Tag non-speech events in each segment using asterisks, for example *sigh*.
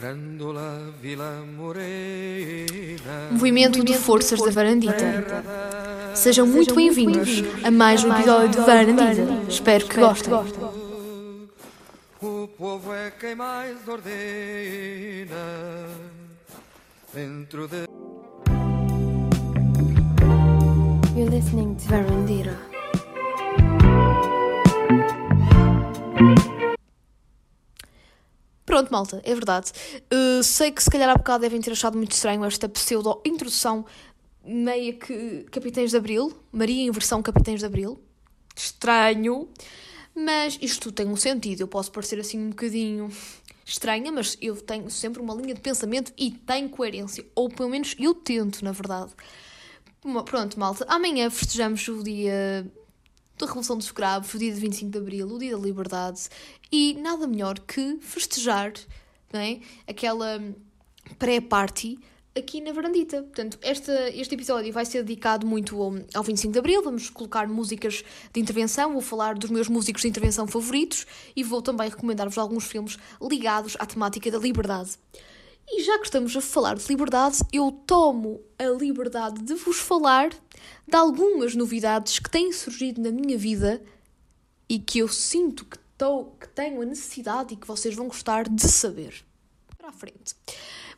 Grândola Vila Morena. Movimento de Forças da Varandita. Sejam muito bem-vindos a mais um episódio de Varandita. Espero que gostem. O povo é quem mais ordena dentro de. You're listening to Verandira. Pronto, malta, é verdade. Uh, sei que se calhar há bocado devem ter achado muito estranho esta pseudo-introdução meia que Capitães de Abril, Maria em versão Capitães de Abril. Estranho, mas isto tem um sentido. Eu posso parecer assim um bocadinho estranha, mas eu tenho sempre uma linha de pensamento e tenho coerência. Ou pelo menos eu tento, na verdade. Pronto, malta, amanhã festejamos o dia da Revolução dos Escravos, o dia de 25 de Abril, o dia da Liberdade, e nada melhor que festejar não é? aquela pré-party aqui na Varandita. Portanto, esta, este episódio vai ser dedicado muito ao, ao 25 de Abril, vamos colocar músicas de intervenção, vou falar dos meus músicos de intervenção favoritos e vou também recomendar-vos alguns filmes ligados à temática da liberdade. E já que estamos a falar de liberdade, eu tomo a liberdade de vos falar de algumas novidades que têm surgido na minha vida e que eu sinto que, tô, que tenho a necessidade e que vocês vão gostar de saber. Para a frente.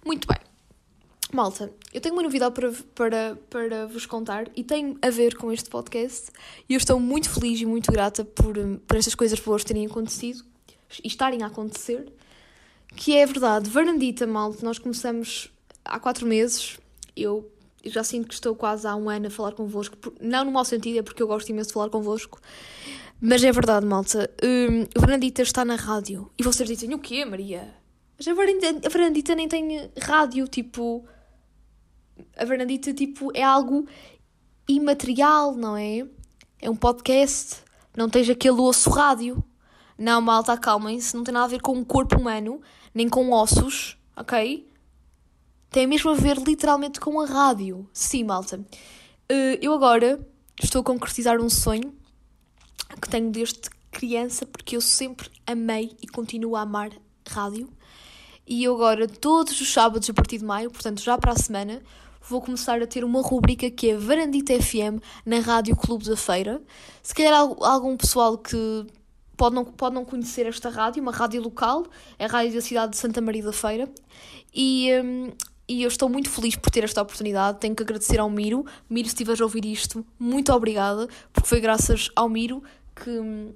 Muito bem. Malta, eu tenho uma novidade para, para, para vos contar e tem a ver com este podcast e eu estou muito feliz e muito grata por, por estas coisas boas terem acontecido e estarem a acontecer que é verdade, Varandita, malta, nós começamos há quatro meses, eu já sinto que estou quase há um ano a falar convosco, não no mau sentido, é porque eu gosto imenso de falar convosco, mas é verdade, malta, hum, Varandita está na rádio, e vocês dizem, o quê, Maria? Mas a a Varandita nem tem rádio, tipo, a Varandita, tipo, é algo imaterial, não é? É um podcast, não tens aquele osso rádio. Não, malta, acalmem-se, não tem nada a ver com o corpo humano, nem com ossos, ok? Tem mesmo a ver literalmente com a rádio. Sim, malta. Eh, eu agora estou a concretizar um sonho que tenho desde criança, porque eu sempre amei e continuo a amar rádio. E eu agora, todos os sábados a partir de maio, portanto já para a semana, vou começar a ter uma rubrica que é Varandita FM na Rádio Clube da Feira. Se calhar al- algum pessoal que pode não, pode não conhecer esta rádio, uma rádio local, é a rádio da cidade de Santa Maria da Feira. E, hum, e eu estou muito feliz por ter esta oportunidade. Tenho que agradecer ao Miro. Miro, se estiveres a ouvir isto, muito obrigada, porque foi graças ao Miro que,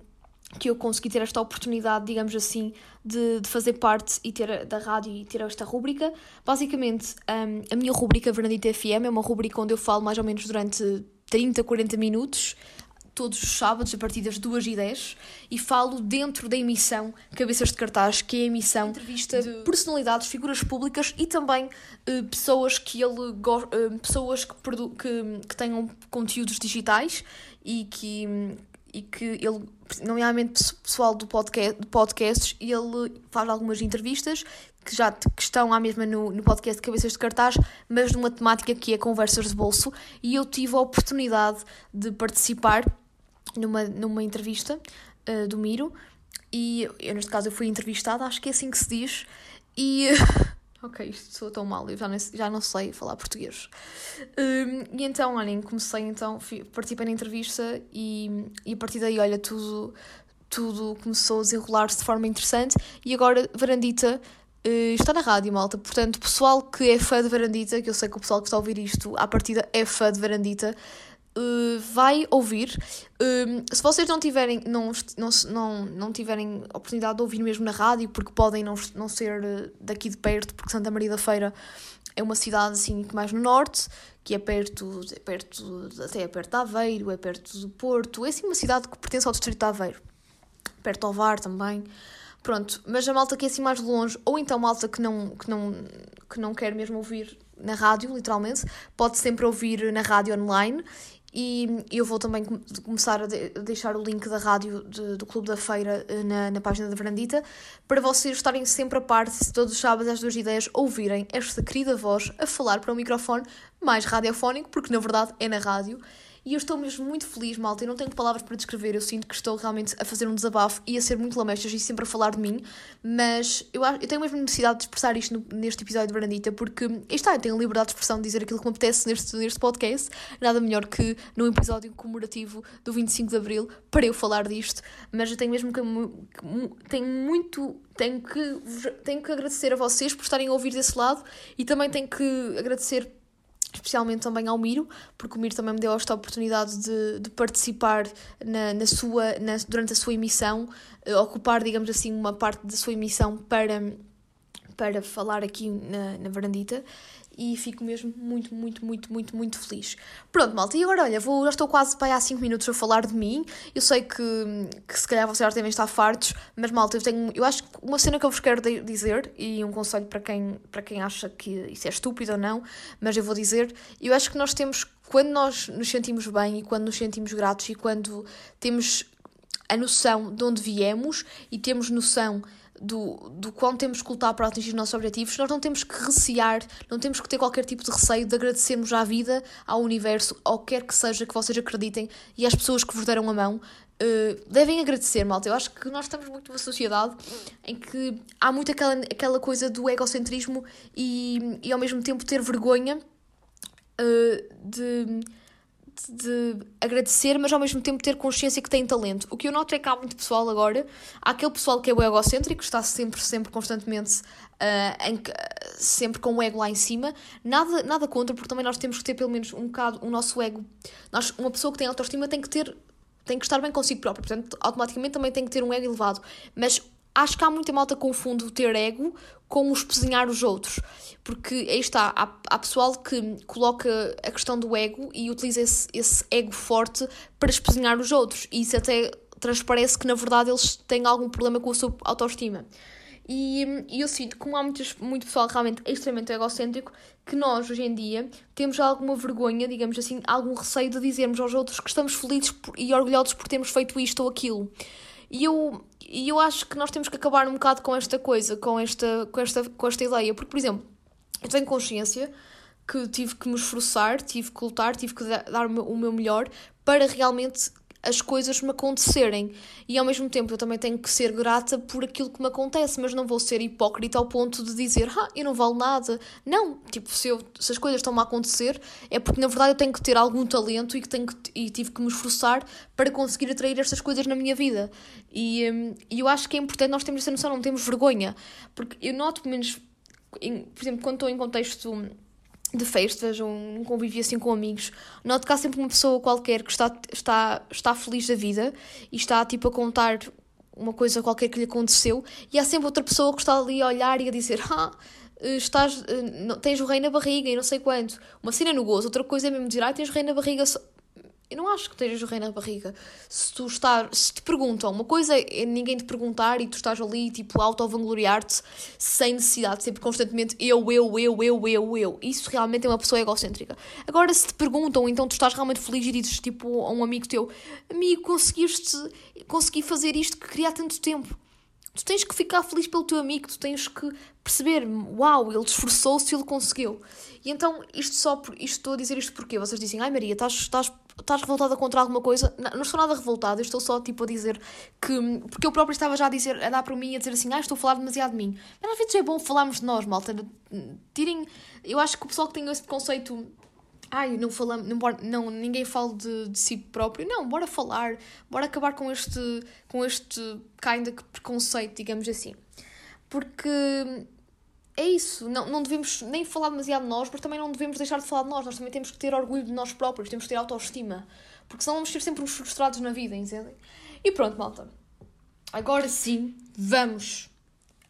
que eu consegui ter esta oportunidade, digamos assim, de, de fazer parte e ter da rádio e ter esta rúbrica. Basicamente, hum, a minha rúbrica Vernadita FM é uma rúbrica onde eu falo mais ou menos durante 30, 40 minutos, todos os sábados, a partir das 2h10, e falo dentro da emissão Cabeças de Cartaz, que é a emissão entrevista de personalidades, figuras públicas e também eh, pessoas que ele eh, pessoas que, que, que tenham conteúdos digitais e que, e que ele, nomeadamente pe- pessoal do podcast, de podcasts, ele faz algumas entrevistas que já que estão à mesma no, no podcast Cabeças de Cartaz, mas numa temática que é conversas de bolso, e eu tive a oportunidade de participar numa, numa entrevista eh, do Miro, e eu, neste caso, eu fui entrevistada, acho que é assim que se diz, e... *laughs* ok, isto sou tão mal, eu já, nem, já não sei falar português. Hum, e então, olhem, comecei então, participei na entrevista e, e a partir daí, olha, tudo, tudo começou a desenrolar-se de forma interessante e agora Varandita eh, está na rádio, malta. Portanto, pessoal que é fã de Varandita, que eu sei que o pessoal que está a ouvir isto, à partida é fã de Varandita, eh, vai ouvir. Um, se vocês não tiverem, não, não, não, não tiverem oportunidade de ouvir mesmo na rádio, porque podem não, não ser eh, daqui de perto, porque Santa Maria da Feira é uma cidade assim que mais no norte, que é perto, é perto, até é perto de Aveiro, é perto do Porto, é assim uma cidade que pertence ao distrito de Aveiro, perto do Ovar também. Pronto, mas a malta que é assim mais longe, ou então malta que não, que não, que não quer mesmo ouvir na rádio, literalmente, pode sempre ouvir na rádio online. E eu vou também com- começar a de- a deixar o link da rádio de- do Clube da Feira eh, na, na página da Verandita para vocês estarem sempre a parte, todos os sábados às duas ideias, ouvirem esta querida voz a falar para um microfone mais radiofónico, porque na verdade é na rádio. E eu estou mesmo muito feliz, malta. Eu não tenho palavras para descrever. Eu sinto que estou realmente a fazer um desabafo e a ser muito lamechas e sempre a falar de mim. Mas eu, eu tenho mesmo necessidade de expressar isto no, neste episódio de Brandita, porque está, eu tenho liberdade de expressão de dizer aquilo que me apetece neste, neste podcast. Nada melhor que num episódio comemorativo do 25 de Abril para eu falar disto. Mas eu tenho mesmo que. que tenho muito. Tenho que, tenho que agradecer a vocês por estarem a ouvir desse lado e também tenho que agradecer especialmente também ao Miro, porque o Miro também me deu esta oportunidade de, de participar na, na sua, na, durante a sua emissão, uh, ocupar, digamos assim, uma parte da sua emissão para, para falar aqui na, na varandita e fico mesmo muito, muito, muito, muito, muito feliz. Pronto, malta, e agora olha, vou, já estou quase para há 5 minutos a falar de mim. Eu sei que, que se calhar vocês já devem estar fartos, mas malta, eu tenho. Eu acho que uma cena que eu vos quero dizer, e um conselho para quem, para quem acha que isso é estúpido ou não, mas eu vou dizer, eu acho que nós temos, quando nós nos sentimos bem e quando nos sentimos gratos e quando temos a noção de onde viemos e temos noção do, do quão temos que lutar para atingir os nossos objetivos, nós não temos que recear, não temos que ter qualquer tipo de receio de agradecermos à vida, ao universo, ao quer que seja que vocês acreditem e às pessoas que vos deram a mão. Uh, devem agradecer, malta. Eu acho que nós estamos muito numa sociedade em que há muito aquela, aquela coisa do egocentrismo e, e ao mesmo tempo ter vergonha uh, de de agradecer, mas ao mesmo tempo ter consciência que tem talento. O que eu noto é que há muito pessoal agora, há aquele pessoal que é o egocêntrico, está sempre, sempre, constantemente, uh, em, sempre com o ego lá em cima. Nada, nada contra, porque também nós temos que ter pelo menos um bocado o nosso ego. Nós, uma pessoa que tem autoestima tem que ter, tem que estar bem consigo própria, portanto, automaticamente também tem que ter um ego elevado. Mas acho que há muita malta confunde o ter ego com o espezinhar os outros. Porque aí está, há, há pessoal que coloca a questão do ego e utiliza esse, esse ego forte para espezinhar os outros. E isso até transparece que na verdade eles têm algum problema com a sua autoestima. E, e eu sinto que, como há muitas, muito pessoal realmente extremamente egocêntrico, que nós hoje em dia temos alguma vergonha, digamos assim, algum receio de dizermos aos outros que estamos felizes por, e orgulhosos por termos feito isto ou aquilo. E eu, e eu acho que nós temos que acabar um bocado com esta coisa, com esta, com esta, com esta ideia. Porque, por exemplo, eu tenho consciência que tive que me esforçar, tive que lutar, tive que dar o meu melhor para realmente as coisas me acontecerem. E ao mesmo tempo eu também tenho que ser grata por aquilo que me acontece, mas não vou ser hipócrita ao ponto de dizer, ah, eu não valo nada. Não, tipo, se, eu, se as coisas estão-me a acontecer, é porque na verdade eu tenho que ter algum talento e, que tenho que, e tive que me esforçar para conseguir atrair estas coisas na minha vida. E, hum, eu acho que é importante nós termos essa noção, não temos vergonha. Porque eu noto, pelo menos, em, por exemplo, quando estou em contexto de festas, um convívio assim com amigos, noto que há sempre uma pessoa qualquer que está, está, está feliz da vida e está tipo a contar uma coisa qualquer que lhe aconteceu e há sempre outra pessoa que está ali a olhar e a dizer ah, estás, eh, tens o rei na barriga e não sei quanto. Uma cena no gozo, outra coisa é mesmo dizer ah, tens o rei na barriga eu não acho que estejas o rei na barriga. Se tu estás, se te perguntam, uma coisa é ninguém te perguntar e tu estás ali, tipo, auto-vangloriar-te sem necessidade, sempre constantemente eu, eu, eu, eu, eu, eu. Isso realmente é uma pessoa egocêntrica. Agora, se te perguntam, então tu estás realmente feliz e dizes, tipo, a um amigo teu, amigo, conseguiste, consegui fazer isto que queria há tanto tempo. Tu tens que ficar feliz pelo teu amigo, tu tens que perceber, uau, ele esforçou-se ele conseguiu. E então, isto só, isto estou a dizer isto porque vocês dizem, ai Maria, estás, estás, estás revoltada contra alguma coisa? Não, não estou nada revoltada, estou só tipo a dizer que, porque eu própria estava já a dizer, a dar para mim, a dizer assim, ai estou a falar demasiado de mim. Mas às vezes é bom falarmos de nós, malta. Tirem, eu acho que o pessoal que tem esse conceito ai, não falamos, não, não, ninguém fala de, de si próprio. Não, bora falar, bora acabar com este, com este kind of preconceito, digamos assim. Porque é isso, não, não devemos nem falar demasiado de nós, mas também não devemos deixar de falar de nós. Nós também temos que ter orgulho de nós próprios, temos que ter autoestima. Porque senão vamos ser sempre uns frustrados na vida, entendem? E pronto, malta. Agora sim, vamos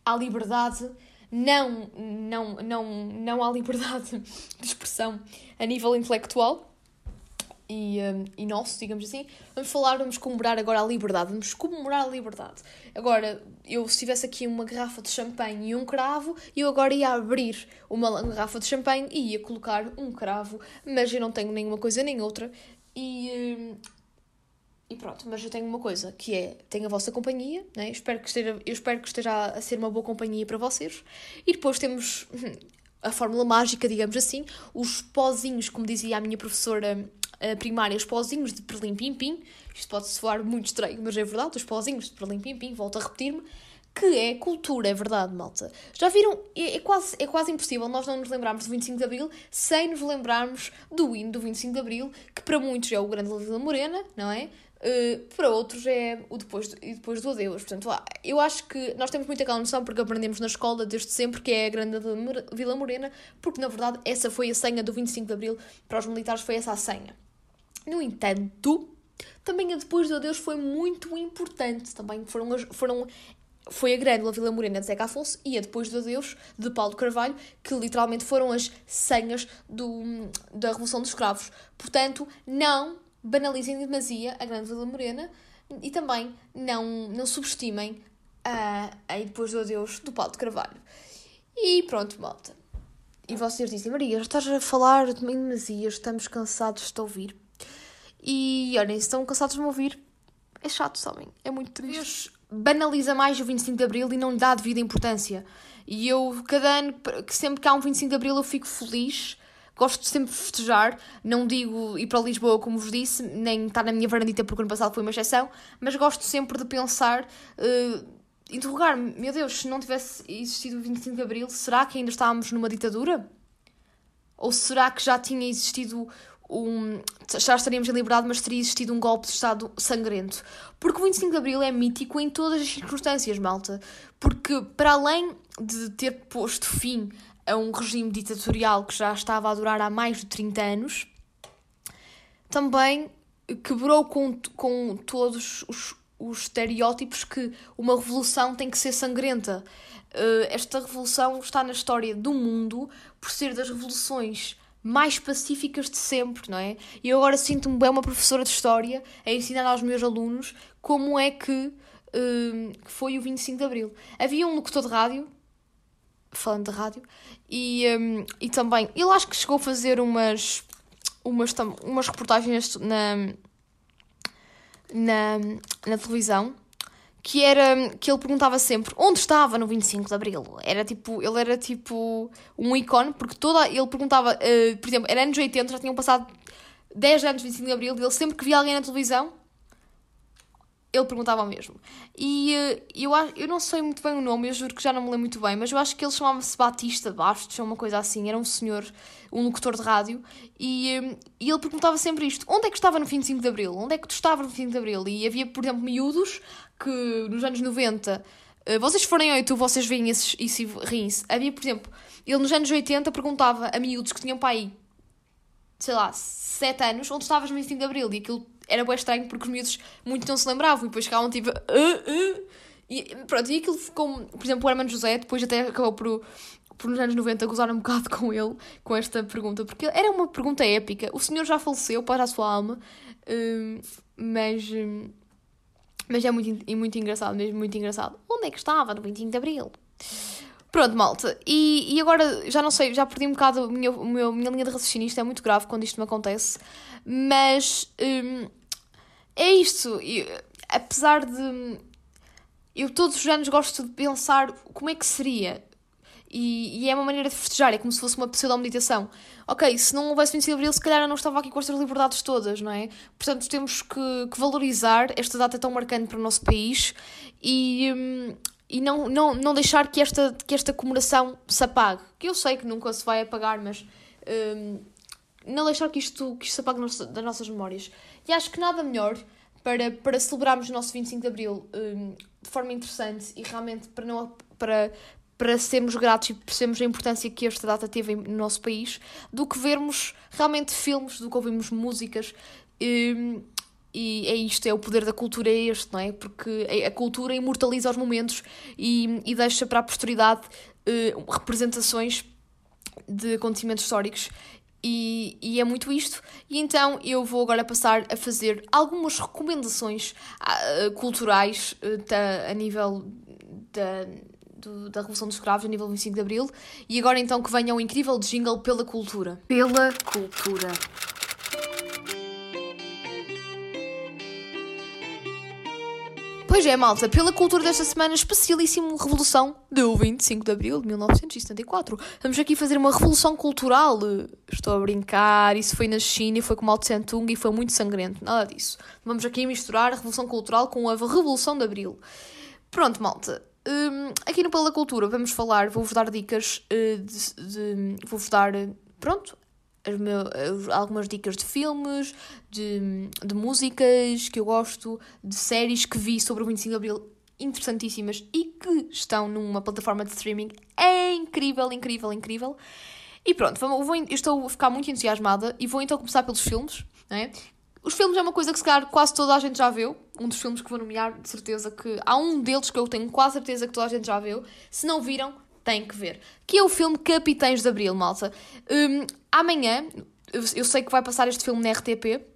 à liberdade não, não, não, não há liberdade *laughs* de expressão a nível intelectual e, um, e nosso, digamos assim. Vamos falar, vamos comemorar agora a liberdade, vamos comemorar a liberdade. Agora, eu se tivesse aqui uma garrafa de champanhe e um cravo, eu agora ia abrir uma garrafa de champanhe e ia colocar um cravo, mas eu não tenho nenhuma coisa nem outra. E, hum, e pronto, mas eu tenho uma coisa, que é, tenho a vossa companhia, né? espero, que esteja, eu espero que esteja a ser uma boa companhia para vocês. E depois temos a fórmula mágica, digamos assim, os pozinhos, como dizia a minha professora a primária os pozinhos de perlim pim pim. Isto pode soar muito estranho, mas é verdade, os pozinhos de perlim pim pim, volto a repetir-me, que é cultura, é verdade, malta. Já viram? É, é quase, é quase impossível nós não nos lembrarmos do 25 de Abril sem nos lembrarmos do hino do 25 de Abril, que para muitos é o Grande Vila Morena, não é? Uh, para outros é o depois do, e depois do adeus. Portanto, eu acho que nós temos muita aquela noção porque aprendemos na escola desde sempre que é a Grande Vila Morena, porque na verdade essa foi a senha do 25 de Abril para os militares, foi essa a senha. No entanto, também a depois do adeus foi muito importante. Também foram, as, foram foi a Grândola Vila Morena de Zeca Afonso e a Depois do Adeus de Paulo Carvalho, que literalmente foram as senhas do, da Revolução dos Escravos. Portanto, não banalizem em demasia a Grande Vila Morena e também não, não subestimem a, a Depois do Adeus do Paulo de Carvalho. E pronto, malta. E vocês dizem, Maria, estás a falar de demasia, estamos cansados de te ouvir. E olhem, se estão cansados de me ouvir, é chato, sabem? É muito triste banaliza mais o 25 de Abril e não lhe dá a devida importância. E eu, cada ano, que sempre que há um 25 de Abril, eu fico feliz. Gosto de sempre festejar. Não digo ir para Lisboa, como vos disse, nem estar na minha varandita, porque ano passado foi uma exceção. Mas gosto sempre de pensar, uh, interrogar-me: meu Deus, se não tivesse existido o 25 de Abril, será que ainda estávamos numa ditadura? Ou será que já tinha existido um, já estaríamos em liberdade, mas teria existido um golpe de Estado sangrento. Porque o 25 de Abril é mítico em todas as circunstâncias, malta. Porque, para além de ter posto fim a um regime ditatorial que já estava a durar há mais de 30 anos, também quebrou com, com todos os, os estereótipos que uma revolução tem que ser sangrenta. Uh, esta revolução está na história do mundo por ser das revoluções mais pacíficas de sempre, não é? E eu agora sinto-me bem uma professora de História a ensinar aos meus alunos como é que um, foi o 25 de Abril. Havia um locutor de rádio, falando de rádio, e, um, e também, ele acho que chegou a fazer umas, umas, umas reportagens na, na, na televisão, que era que ele perguntava sempre onde estava no 25 de Abril. Era tipo, ele era tipo um ícone, porque toda ele perguntava, uh, por exemplo, era anos 80, já tinham passado 10 anos de 25 de Abril, e ele sempre que via alguém na televisão, ele perguntava o mesmo. E uh, eu, eu não sei muito bem o nome, eu juro que já não me lembro muito bem, mas eu acho que ele chamava-se Batista Bastos, ou uma coisa assim, era um senhor, um locutor de rádio, e, uh, e ele perguntava sempre isto: onde é que estava no 25 de Abril? Onde é que tu estava no 25 de Abril? E havia, por exemplo, miúdos que nos anos 90, uh, vocês forem ao YouTube, vocês veem esses, e riem-se. Havia, por exemplo, ele nos anos 80 perguntava a miúdos que tinham pai, sei lá, 7 anos, onde estavas no 25 de Abril? E aquilo era bem estranho porque os miúdos muito não se lembravam e depois ficavam tipo. Uh, uh. E pronto, e aquilo ficou. Por exemplo, o Hermano José depois até acabou por, por nos anos 90 gozar um bocado *laughs* com ele, com esta pergunta, porque era uma pergunta épica. O senhor já faleceu para a sua alma, uh, mas. Hum, mas é muito, muito engraçado, mesmo muito engraçado. Onde é que estava no 25 de Abril? Pronto, malta. E, e agora, já não sei, já perdi um bocado a minha, a minha linha de raciocínio. Isto é muito grave quando isto me acontece. Mas hum, é isto. Eu, apesar de. Eu todos os anos gosto de pensar como é que seria. E, e é uma maneira de festejar, é como se fosse uma pseudo-meditação. Ok, se não houvesse 25 de Abril, se calhar eu não estava aqui com estas liberdades todas, não é? Portanto, temos que, que valorizar esta data tão marcante para o nosso país e, hum, e não, não, não deixar que esta, que esta comemoração se apague. Que eu sei que nunca se vai apagar, mas hum, não deixar que isto, que isto se apague das nossas memórias. E acho que nada melhor para, para celebrarmos o nosso 25 de Abril hum, de forma interessante e realmente para, não, para, para sermos gratos e percebermos a importância que esta data teve no nosso país, do que vermos realmente filmes, do que ouvirmos músicas. Um, e é isto, é o poder da cultura, é este, não é? Porque a cultura imortaliza os momentos e, e deixa para a posteridade uh, representações de acontecimentos históricos. E, e, é muito isto. E então eu vou agora passar a fazer algumas recomendações uh, culturais uh, a nível da do, da Revolução dos Escravos a nível 25 de Abril e agora então que venha o um incrível jingle pela cultura. Pela cultura. Pois é, malta, pela cultura desta semana, especialíssimo Revolução do 25 de Abril de 1974. Vamos aqui fazer uma revolução cultural. Estou a brincar, isso foi na China, foi com Mao Tse Tung e foi muito sangrento, nada disso. Vamos aqui misturar a Revolução Cultural com a Revolução de Abril. Pronto, malta. Hum, aqui no Pela Cultura vamos falar, vou-vos dar dicas uh, de, de- vou-vos dar, uh, pronto, meu- as- algumas dicas de filmes, de, de músicas que eu gosto, de séries que vi sobre o 25 de Abril interessantíssimas e que estão numa plataforma de streaming é incrível, incrível, incrível. E pronto, vou, eu estou a ficar muito entusiasmada e vou então começar pelos filmes, não é? Os filmes é uma coisa que se calhar quase toda a gente já viu. Um dos filmes que vou nomear, de certeza que. Há um deles que eu tenho quase certeza que toda a gente já viu. Se não viram, têm que ver. Que é o filme Capitães de Abril, malta. Hum, amanhã, eu, sei que vai passar este filme na RTP.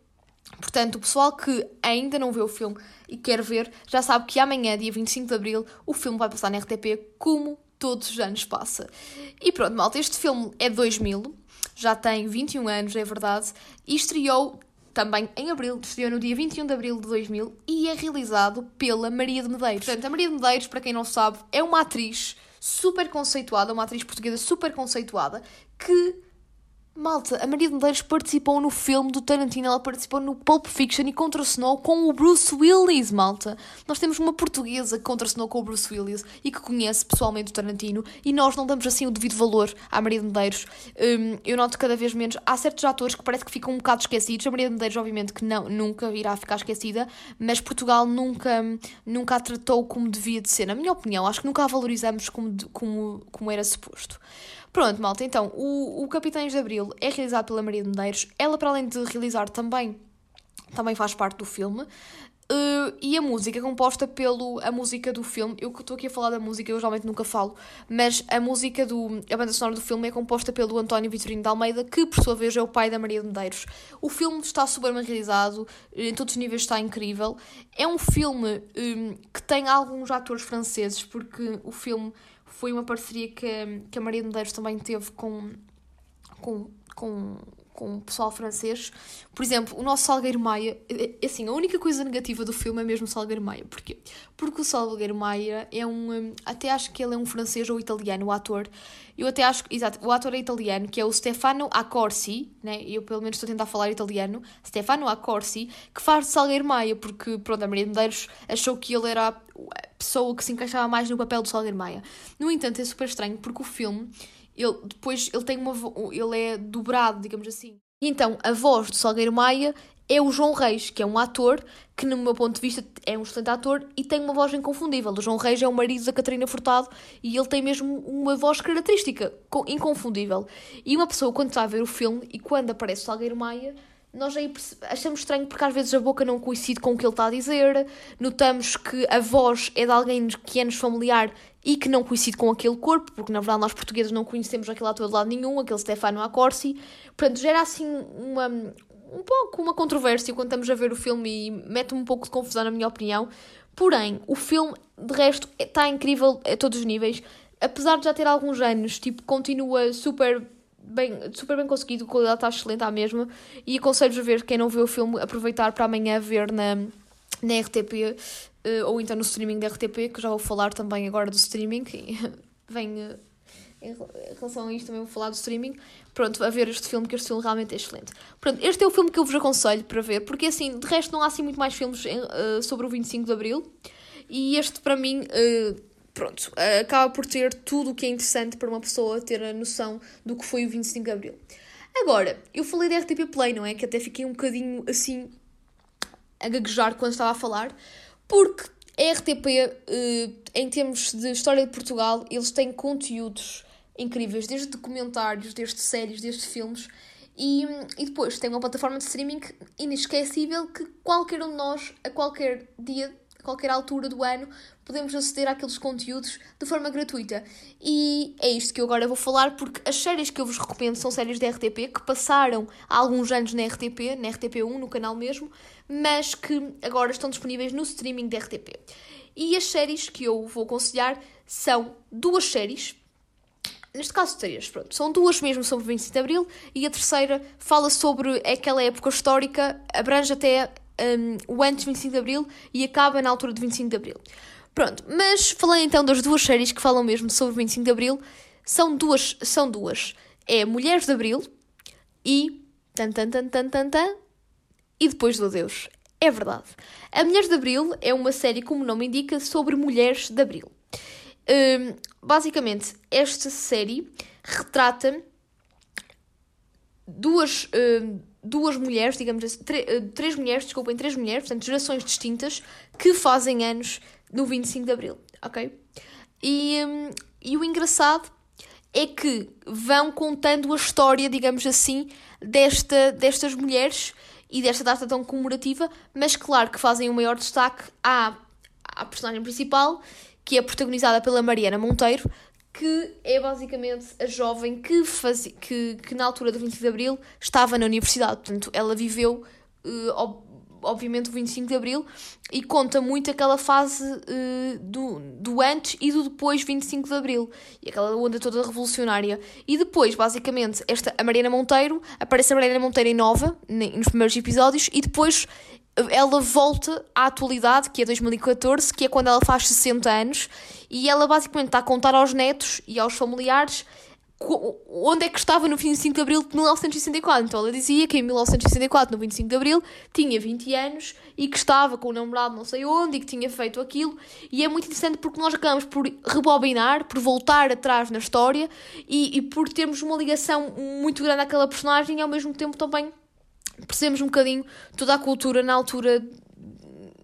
Portanto, o pessoal que ainda não vê o filme e quer ver, já sabe que amanhã, dia 25 de Abril, o filme vai passar na RTP como todos os anos passa. E pronto, malta, este filme é de 2000, já tem 21 anos, é verdade, e estreou também em Abril, estreou no dia 21 de Abril de 2000 e é realizado pela Maria de Medeiros. Portanto, a Maria de Medeiros, para quem não sabe, é uma atriz super conceituada, uma atriz portuguesa super conceituada, que Malta, a Maria de Medeiros participou no filme do Tarantino, ela participou no Pulp Fiction e contracenou com o Bruce Willis, malta. Nós temos uma portuguesa que contracenou com o Bruce Willis e que conhece pessoalmente o Tarantino e nós não damos assim o devido valor à Maria de Medeiros. Hum, eu noto cada vez menos. Há certos atores que parece que ficam um bocado esquecidos. A Maria de Medeiros, obviamente, que não, nunca irá ficar esquecida, mas Portugal nunca, nunca a tratou como devia de ser. Na minha opinião, acho que nunca a valorizamos como, como, como era suposto. Pronto, malta, então, o, o Capitães de Abril é realizado pela Maria de Medeiros. Ela, para além de realizar, também, também faz parte do filme. Uh, e a música composta pelo. A música do filme. Eu que estou aqui a falar da música, eu geralmente nunca falo. Mas a música do. A banda sonora do filme é composta pelo António Vitorino de Almeida, que por sua vez é o pai da Maria de Medeiros. O filme está super bem realizado, em todos os níveis está incrível. É um filme um, que tem alguns atores franceses, porque o filme foi uma parceria que, que a Maria de Medeiros também teve com, com, com, com o pessoal francês. Por exemplo, o nosso Salgueiro Maia, é- é assim, a única coisa negativa do filme é mesmo o Salgueiro Maia. Porquê? Porque o Salgueiro Maia é um, hum, até acho que ele é um francês ou italiano, o ator. Eu até acho, exato, o ator é italiano, que é o Stefano Accorsi, né? Eu pelo menos estou a tentar falar italiano. Stefano Accorsi, que faz de Salgueiro Maia, porque, pronto, a Maria de Medeiros achou que ele era a pessoa que se encaixava mais no papel do Salgueiro Maia. No entanto, é super estranho, porque o filme ele depois ele tem uma ele é dobrado, digamos assim. Então a voz do Salgueiro Maia é o João Reis, que é um ator que, no meu ponto de vista, é um excelente ator e tem uma voz inconfundível. O João Reis é o marido da Catarina Furtado e ele tem mesmo uma voz característica, co- inconfundível. E uma pessoa, quando está a ver o filme e quando aparece o Salgueiro Maia, nós aí achamos estranho porque às vezes a boca não coincide com o que ele está a dizer, notamos que a voz é de alguém que é-nos familiar e que não coincide com aquele corpo, porque na verdade nós portugueses não conhecemos aquele ator de lado nenhum, aquele Stefano Accorsi. Portanto, gera assim uma, um pouco uma controvérsia quando estamos a ver o filme e mete um pouco de confusão, na minha opinião. Porém, o filme, de resto, está incrível a todos os níveis. Apesar de já ter alguns anos, tipo, continua super bem, super bem conseguido, a qualidade está excelente à mesma. E aconselho-vos a ver, quem não viu o filme, aproveitar para amanhã ver na, na RTP eh, ou então no streaming da RTP, que já vou falar também agora do streaming. *laughs* Vem eh, em rel- em relação a isto, também vou falar do streaming. Pronto, a ver este filme, que este filme realmente é excelente. Pronto, este é o filme que eu vos aconselho para ver, porque assim, de resto, não há assim muito mais filmes eh, sobre o 25 de Abril. E este, para mim, eh, pronto, acaba por ter tudo o que é interessante para uma pessoa ter a noção do que foi o 25 de Abril. Agora, eu falei da RTP Play, não é? Que até fiquei um bocadinho assim a gaguejar quando estava a falar, porque a RTP, eh, em termos de história de Portugal, eles têm conteúdos incríveis, desde documentários, desde séries, desde filmes, e, e depois tem uma plataforma de streaming inesquecível que qualquer um de nós, a qualquer dia, a qualquer altura do ano, podemos aceder àqueles conteúdos de forma gratuita. E é isto que eu agora vou falar, porque as séries que eu vos recomendo são séries da RTP que passaram há alguns anos na RTP, na RTP1, no canal mesmo, mas que agora estão disponíveis no streaming da RTP. E as séries que eu vou aconselhar são duas séries Neste caso, três, pronto. São duas mesmo sobre 25 de Abril e a terceira fala sobre aquela época histórica, abrange até hum, o antes de 25 de Abril e acaba na altura de 25 de Abril. Pronto, mas falando então das duas séries que falam mesmo sobre 25 de Abril, são duas, são duas. É Mulheres de Abril e tan tan tan tan tan tan e depois do Adeus. É verdade. A Mulheres de Abril é uma série, como o nome indica, sobre mulheres de Abril. Hum, basicamente, esta série retrata duas, hum, duas mulheres, digamos assim, eh, três mulheres, desculpem, três mulheres, portanto, gerações distintas, que fazem anos no 25 de Abril, ok? E, hum, e o engraçado é que vão contando a história, digamos assim, desta, destas mulheres e desta data tão comemorativa, mas claro que fazem o maior destaque à, à personagem principal, que é protagonizada pela Mariana Monteiro, que é basicamente a jovem que, fazia, que, que na altura do 25 de Abril estava na universidade. Portanto, ela viveu, ob- obviamente, o 25 de Abril e conta muito aquela fase eh, do, do antes e do depois 25 de Abril. E aquela onda toda revolucionária. E depois, basicamente, esta, a Mariana Monteiro, aparece a Mariana Monteiro em nova, nos primeiros episódios, e depois ela volta à atualidade, que é 2014, que é quando ela faz 60 anos, e ela basicamente está a contar aos netos e aos familiares onde é que estava no 25 de Abril de 1964. Então ela dizia que em 1964, no 25 de Abril, tinha 20 anos e que estava com o namorado não sei onde e que tinha feito aquilo. E é muito interessante porque nós acabamos por rebobinar, por voltar atrás na história e, e por termos uma ligação muito grande àquela personagem e ao mesmo tempo também percebemos um bocadinho toda a cultura na altura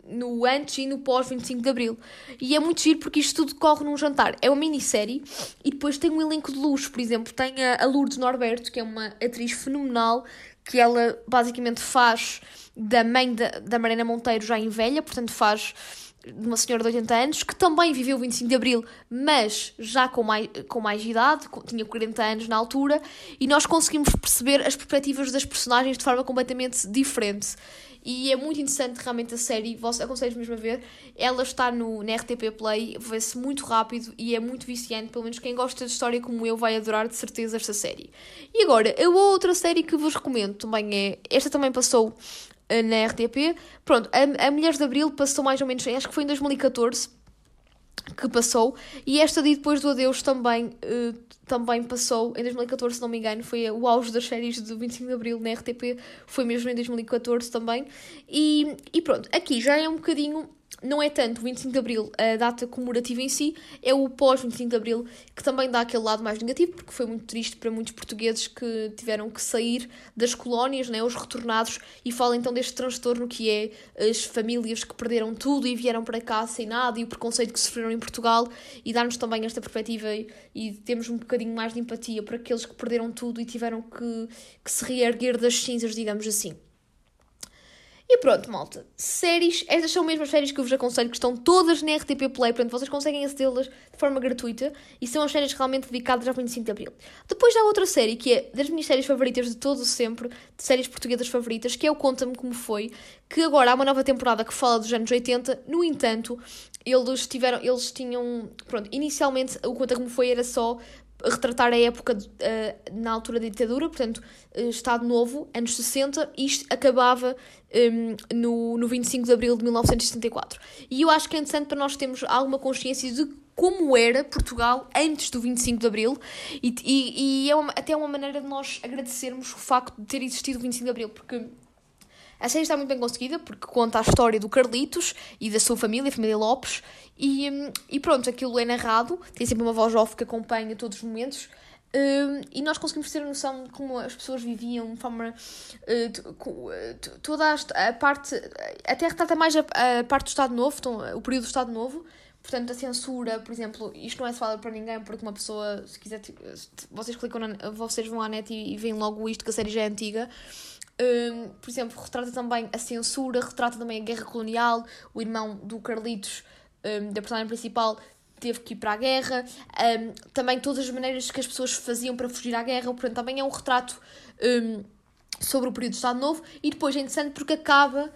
no antes e no pós 25 de Abril. E é muito giro porque isto tudo decorre num jantar. É uma minissérie e depois tem um elenco de luxo. Por exemplo, tem a, a Lourdes Norberto, que é uma atriz fenomenal, que ela basicamente faz da mãe da, da Mariana Monteiro já em velha, portanto faz de uma senhora de 80 anos, que também viveu o 25 de Abril, mas já com mais, com mais idade, tinha 40 anos na altura, e nós conseguimos perceber as perspectivas das personagens de forma completamente diferente. E é muito interessante realmente a série, aconselho mesmo a ver. Ela está no, na RTP Play, vê-se muito rápido e é muito viciante. Pelo menos quem gosta de história como eu vai adorar de certeza esta série. E agora, a outra série que vos recomendo também é. Esta também passou na RTP. Pronto, a, a Mulheres de Abril passou mais ou menos, acho que foi em 2014 que passou, e esta de depois do Adeus também, eh, também passou. Em 2014, se não me engano, foi o auge das séries de 25 de Abril na RTP, foi mesmo em 2014 também, e, e pronto, aqui já é um bocadinho, não é tanto o 25 de Abril a data comemorativa em si, é o pós-25 de Abril que também dá aquele lado mais negativo, porque foi muito triste para muitos portugueses que tiveram que sair das colónias, né, os retornados, e fala então deste transtorno que é as famílias que perderam tudo e vieram para cá sem nada e o preconceito que sofreram em Portugal e dar-nos também esta perspectiva e, e temos um bocadinho mais de empatia para aqueles que perderam tudo e tiveram que, que se reerguer das cinzas, digamos assim. E pronto, malta. Séries, estas são mesmo as séries que eu vos aconselho, que estão todas na RTP Play, portanto vocês conseguem acedê-las de forma gratuita e são as séries realmente dedicadas ao 25 de Abril. Depois há outra série que é das minhas séries favoritas de todo o sempre, de séries portuguesas favoritas, que é o Conta-me Como Foi, que agora há uma nova temporada que fala dos anos 80, no entanto, eles tiveram, eles tinham, pronto, inicialmente o Conta Como Foi era só retratar a época de- eh, na altura da ditadura, portanto, eh, Estado Novo, anos 60, e isto acabava hum, no, no 25 de abril de 1974. E eu acho que é interessante para nós termos alguma consciência de como era Portugal antes do 25 de abril, e, e, e é uma- até uma maneira de nós agradecermos o facto de ter existido o 25 de abril, porque a série está muito bem conseguida porque conta a história do Carlitos e da sua família, a família Lopes, e, hum, e pronto, aquilo é narrado, tem sempre uma voz off que acompanha todos os momentos. hum, e nós conseguimos ter a noção de como as pessoas viviam de forma. uh, uh, t- toda a, parte. Até retrata mais a, a parte do Estado Novo, então, o período do Estado Novo. Portanto, a censura, por exemplo, isto não é falado para ninguém, porque uma pessoa, se quiser, se- vocês clicam na, vocês vão à net e, e veem logo isto, que a série já é antiga. Hum, por exemplo, retrata também a censura, retrata também a guerra colonial. O irmão do Carlitos, hum, da personagem principal, teve que ir para a guerra. Hum, também todas as maneiras que as pessoas faziam para fugir à guerra. Portanto, também é um retrato hum, sobre o período do Estado Novo. E depois é interessante porque acaba.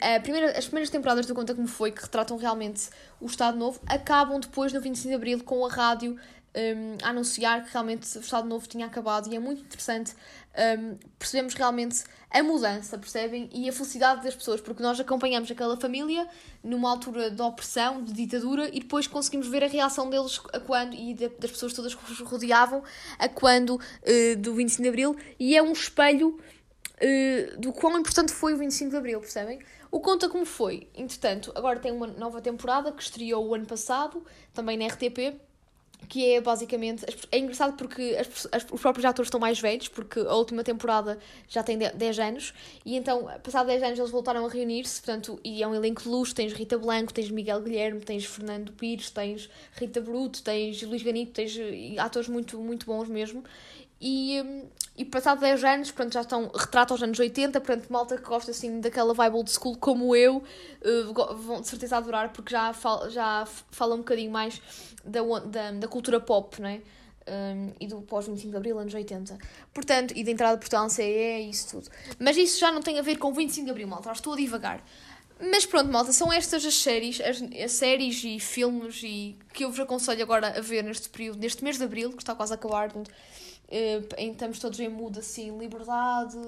a primeira, as primeiras temporadas do Conta Como Foi, que retratam realmente o Estado Novo, acabam depois no 25 de Abril com a rádio um, a anunciar que realmente o Estado Novo tinha acabado e é muito interessante um, percebemos realmente a mudança, percebem? E a felicidade das pessoas, porque nós acompanhamos aquela família numa altura de opressão, de ditadura, e depois conseguimos ver a reação deles a quando, e de, das pessoas todas que os rodeavam, a quando uh, do 25 de Abril, e é um espelho uh, do quão importante foi o 25 de Abril, percebem? O Conta Como Foi, entretanto, agora tem uma nova temporada que estreou o ano passado, também na RTP, que é basicamente. É engraçado porque as, as, os próprios atores estão mais velhos, porque a última temporada já tem 10 anos, e então, passado 10 anos, eles voltaram a reunir-se, portanto, e é um elenco luxo: tens Rita Blanco, tens Miguel Guilherme, tens Fernando Pires, tens Rita Bruto, tens Luís Ganito, tens atores muito, muito bons mesmo. E, e passado 10 anos, pronto, já estão, retrato aos anos 80, portanto, malta que gosta assim daquela vibe old school como eu, uh, vão de certeza adorar, porque já fala, já fala um bocadinho mais da, da, da cultura pop, não é? Um, e do pós-25 de Abril, anos 80. Portanto, e da entrada de Portugal CE e isso tudo. Mas isso já não tem a ver com 25 de Abril, malta, estou a divagar. Mas pronto, malta, são estas as séries, as, as, séries e filmes e que eu vos aconselho agora a ver neste período, neste mês de Abril, que está quase a acabar, portanto, Uh, estamos todos em muda assim, liberdade,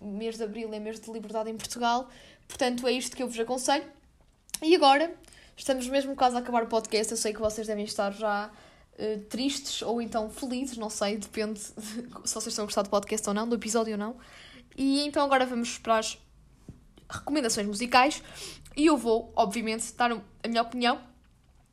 mês de abril é mês de liberdade em Portugal, portanto é isto que eu vos aconselho. E agora, estamos mesmo quase a acabar o podcast, eu sei que vocês devem estar já uh, tristes ou então felizes, não sei, depende *laughs* se vocês estão a gostar do podcast ou não, do episódio ou não. E então agora vamos para as recomendações musicais e eu vou, obviamente, dar a minha opinião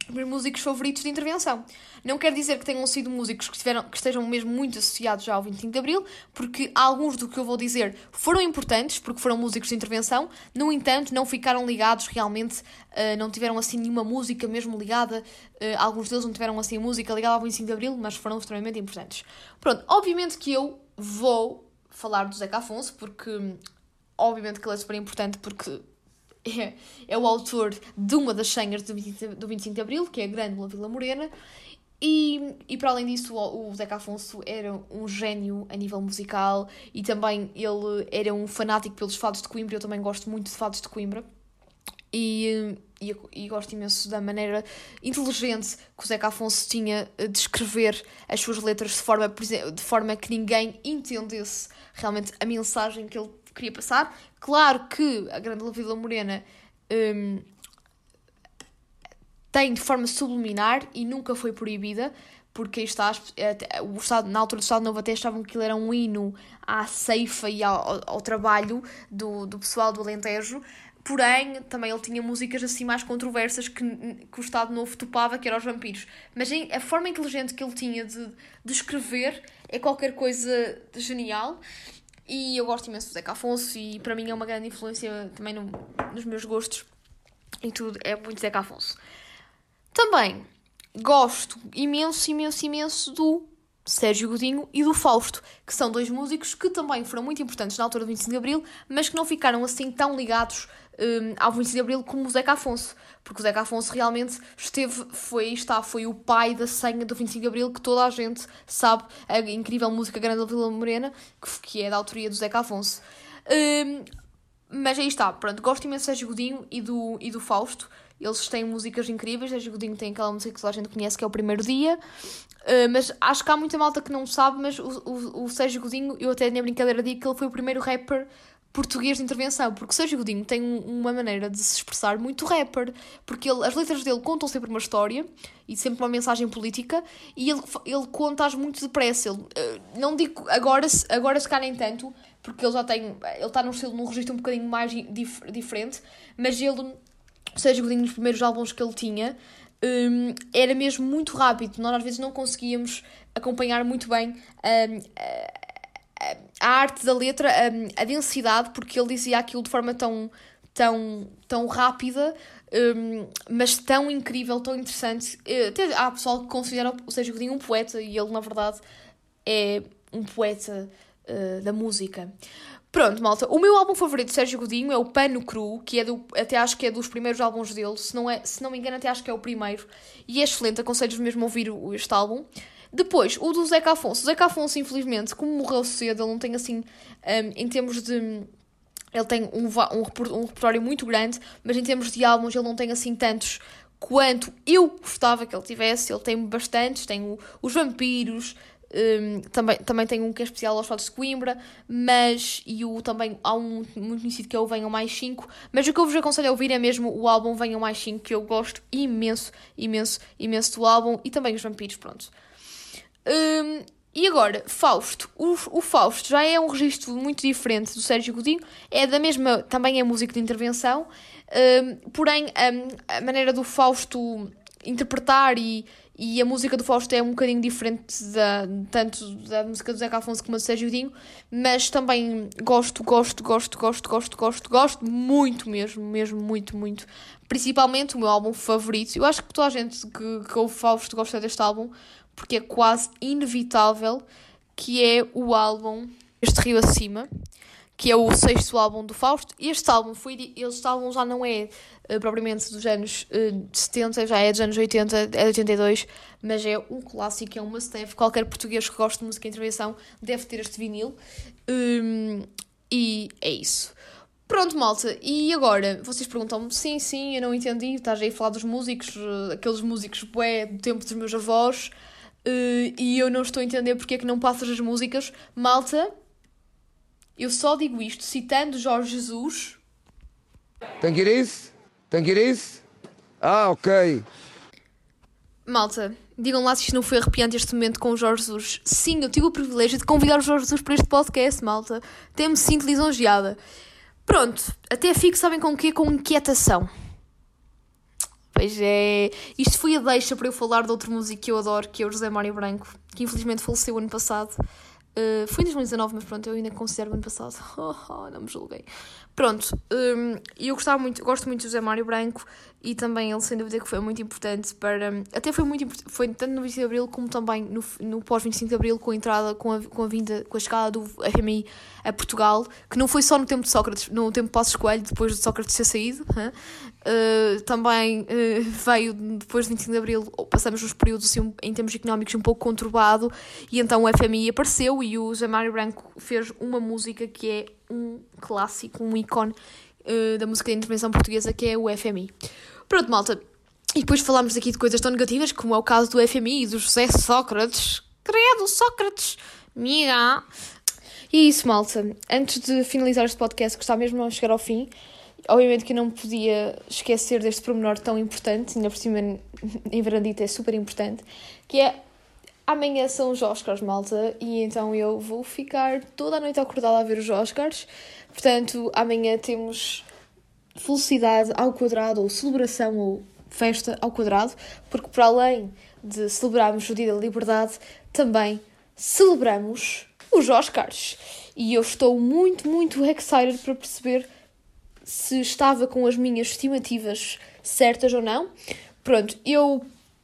meus músicos favoritos de intervenção. Não quer dizer que tenham sido músicos que, tiveram, que estejam mesmo muito associados já ao 25 de Abril, porque alguns do que eu vou dizer foram importantes, porque foram músicos de intervenção, no entanto, não ficaram ligados realmente, uh, não tiveram assim nenhuma música mesmo ligada, uh, alguns deles não tiveram assim música ligada ao 25 de Abril, mas foram extremamente importantes. Pronto, obviamente que eu vou falar do Zeca Afonso, porque obviamente que ele é super importante, porque é, *laughs* é o autor de uma das senhas do 25, do 25 de Abril, que é a Grande Vila Morena, e, e para além disso, o, o Zeca Afonso era um gênio a nível musical e também ele era um fanático pelos fados de Coimbra. Eu também gosto muito de fados de Coimbra. E, e, e, gosto imenso da maneira inteligente que o Zeca Afonso tinha de escrever as suas letras de forma, de forma que ninguém entendesse realmente a mensagem que ele queria passar. Claro que a Grande Vila Morena um, tem de forma subliminar e nunca foi proibida, porque está, o Estado, na altura do Estado Novo até achavam que ele era um hino à ceifa e ao, ao trabalho do, do pessoal do Alentejo, Porém, também ele tinha músicas assim mais controversas que, que o Estado Novo topava, que eram os vampiros. Mas a forma inteligente que ele tinha de, de escrever é qualquer coisa genial. E eu gosto imenso do Zeca Afonso e para mim é uma grande influência também no, nos meus gostos e tudo, é muito Zeca Afonso. Também gosto imenso, imenso, imenso do Sérgio Godinho e do Fausto, que são dois músicos que também foram muito importantes na altura do 25 de Abril, mas que não ficaram assim tão ligados um, ao 25 de Abril como o Zeca Afonso, porque o Zeca Afonso realmente esteve, foi, está, foi o pai da senha do 25 de Abril, que toda a gente sabe, a incrível música Grande da Vila Morena, que, que é da autoria do Zeca Afonso. Um, mas aí está, pronto, gosto imenso do Sérgio Godinho e do, e do Fausto, eles têm músicas incríveis. Sérgio Godinho tem aquela música que toda a gente conhece, que é o Primeiro Dia. Uh, mas acho que há muita malta que não sabe, mas o, o, o Sérgio Godinho, eu até na brincadeira digo que ele foi o primeiro rapper português de intervenção, porque Sérgio Godinho tem um, uma maneira de se expressar muito rapper, porque ele, as letras dele contam sempre uma história e sempre uma mensagem política, e ele, ele conta-as muito depressa. Ele, uh, não digo agora, agora se cá nem tanto, porque ele já tem, ele está num estilo, num registro um bocadinho mais dif, diferente, mas ele Sérgio Godinho, nos primeiros álbuns que ele tinha, um, era mesmo muito rápido. Nós às vezes não conseguíamos acompanhar muito bem um, a, a, arte da letra, a, a, densidade, porque ele dizia aquilo de forma tão, tão, tão rápida, um, mas tão incrível, tão interessante. Eh, até há pessoal que considera o Sérgio Godinho um poeta, e ele, na verdade, é um poeta uh, da música. Pronto, malta. O meu álbum favorito de Sérgio Godinho é o Pano Cru, que é do, até acho que é dos primeiros álbuns dele, se não, é, se não me engano, até acho que é o primeiro. E é excelente, aconselho-vos mesmo a ouvir este álbum. Depois, o do Zeca Afonso. O Zeca Afonso, infelizmente, como morreu cedo, ele não tem assim, um, em termos de. Ele tem um, um, um repertório muito grande, mas em termos de álbuns ele não tem assim tantos quanto eu gostava que ele tivesse. Ele tem bastantes, tem o- os vampiros, hum, também, também tem um que é especial aos fatos de Coimbra, mas e o, também há um muito conhecido que é o Venham Mais 5. Mas o que eu vos aconselho a ouvir é mesmo o álbum Venham Mais 5, que eu gosto imenso, imenso, imenso do álbum e também os vampiros, pronto. Hum, e agora, Fausto. O, o Fausto já é um registro muito diferente do Sérgio Godinho, é da mesma, também é músico de intervenção, hum, porém hum, a maneira do Fausto interpretar e, e a música do Fausto é um bocadinho diferente da, tanto da música do Zeca Afonso como do Sérgio Godinho, mas também gosto, gosto, gosto, gosto, gosto, gosto, gosto muito mesmo, mesmo, muito, muito. Principalmente o meu álbum favorito. Eu acho que toda a gente que, que ouve Fausto gosta deste álbum, porque é quase inevitável, que é o álbum Este Rio Acima, que é o sexto álbum do Fausto. Este álbum foi. Este álbum já não é eh, propriamente dos anos eh, 70, já é dos anos 80, é de 82, mas é um clássico, é um must-have. Qualquer português que goste de música de intervenção deve ter este vinil. Hum, e é isso. Pronto, malta, e agora? Vocês perguntam-me, sim, sim, eu não entendi, estás aí a falar dos músicos, eh, aqueles músicos bué do tempo dos meus avós, eh, e eu não estou a entender porque é que não passas as músicas. Malta, eu só digo isto citando Jorge Jesus, Tem que ir isso? Tem que ir isso? Ah, ok. Malta, digam lá se isto não foi arrepiante este momento com o Jorge Jesus. Sim, eu tive o privilégio de convidar o Jorge Jesus para este podcast, malta. Até sinto lisonjeada. Pronto, até fico, sabem com o quê? Com inquietação. Pois é, isto foi a deixa para eu falar de outro músico que eu adoro, que é o José Mário Branco, que infelizmente faleceu ano passado. Uh, foi em 2019, mas pronto, eu ainda considero ano passado. *laughs* Oh, oh, não me julguei. Pronto, um, eu gostava muito, gosto muito do José Mário Branco e também ele, sem dúvida, que foi muito importante para. Até foi muito foi tanto no 25 de Abril como também no, no pós-25 de Abril, com a entrada, com a, com a vinda, com a chegada do FMI a Portugal, que não foi só no tempo de Sócrates, no tempo de Passos Coelho, depois de Sócrates ter saído. hã? Uh, também uh, veio depois de 25 de Abril, passamos uns períodos assim, em termos económicos um pouco conturbado, e então o FMI apareceu e o José Mário Branco fez uma música que é um clássico, um ícone uh, da música de intervenção portuguesa, que é o FMI. Pronto, malta. E depois falámos aqui de coisas tão negativas, como é o caso do FMI e do José Sócrates. Credo, Sócrates! Mira! E é isso, malta. Antes de finalizar este podcast, que está mesmo a chegar ao fim, obviamente que eu não podia esquecer deste pormenor tão importante, ainda por cima em Verandita é super importante, que é amanhã são os Oscars, malta, e então eu vou ficar toda a noite acordada a ver os Oscars. Portanto, amanhã temos felicidade ao quadrado, ou celebração, ou festa ao quadrado, porque para além de celebrarmos o Dia da Liberdade, também celebramos os Oscars. E eu estou muito, muito excited para perceber se estava com as minhas estimativas certas ou não. Pronto, eu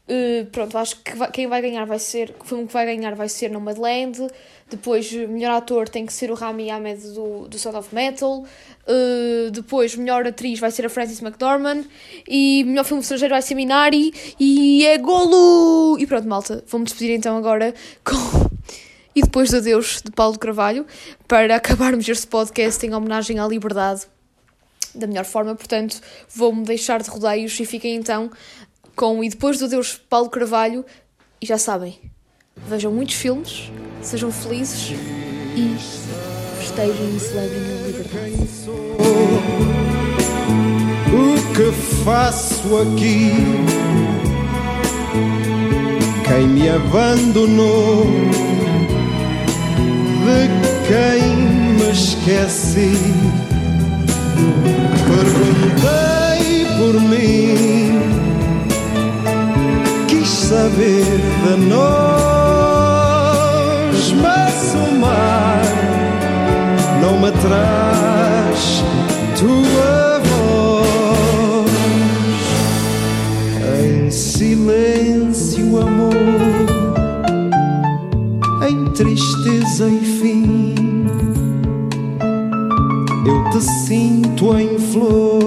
eh, pronto, acho que vai- quem vai ganhar vai ser, o filme que vai ganhar vai ser Nomadland. Depois, melhor ator tem que ser o Rami Ahmed do, do Sound of Metal. Eh, depois, melhor atriz vai ser a Frances McDormand. E melhor filme estrangeiro vai ser Minari. E é Golo! E pronto, malta, vou-me despedir então agora *laughs* com. E depois do adeus de Paulo de Carvalho, para acabarmos este podcast em homenagem à liberdade da melhor forma. Portanto, vou-me deixar de rodeios e fiquem então com E depois do adeus de Paulo Carvalho. E já sabem, vejam muitos filmes, sejam felizes e festejem e celebrem a liberdade. quem sou, o que faço aqui. Quem me abandonou, de quem me esqueci. Perguntei por mim, quis saber de nós, mas o mar não me traz tua voz. Em silêncio, te sinto em flor,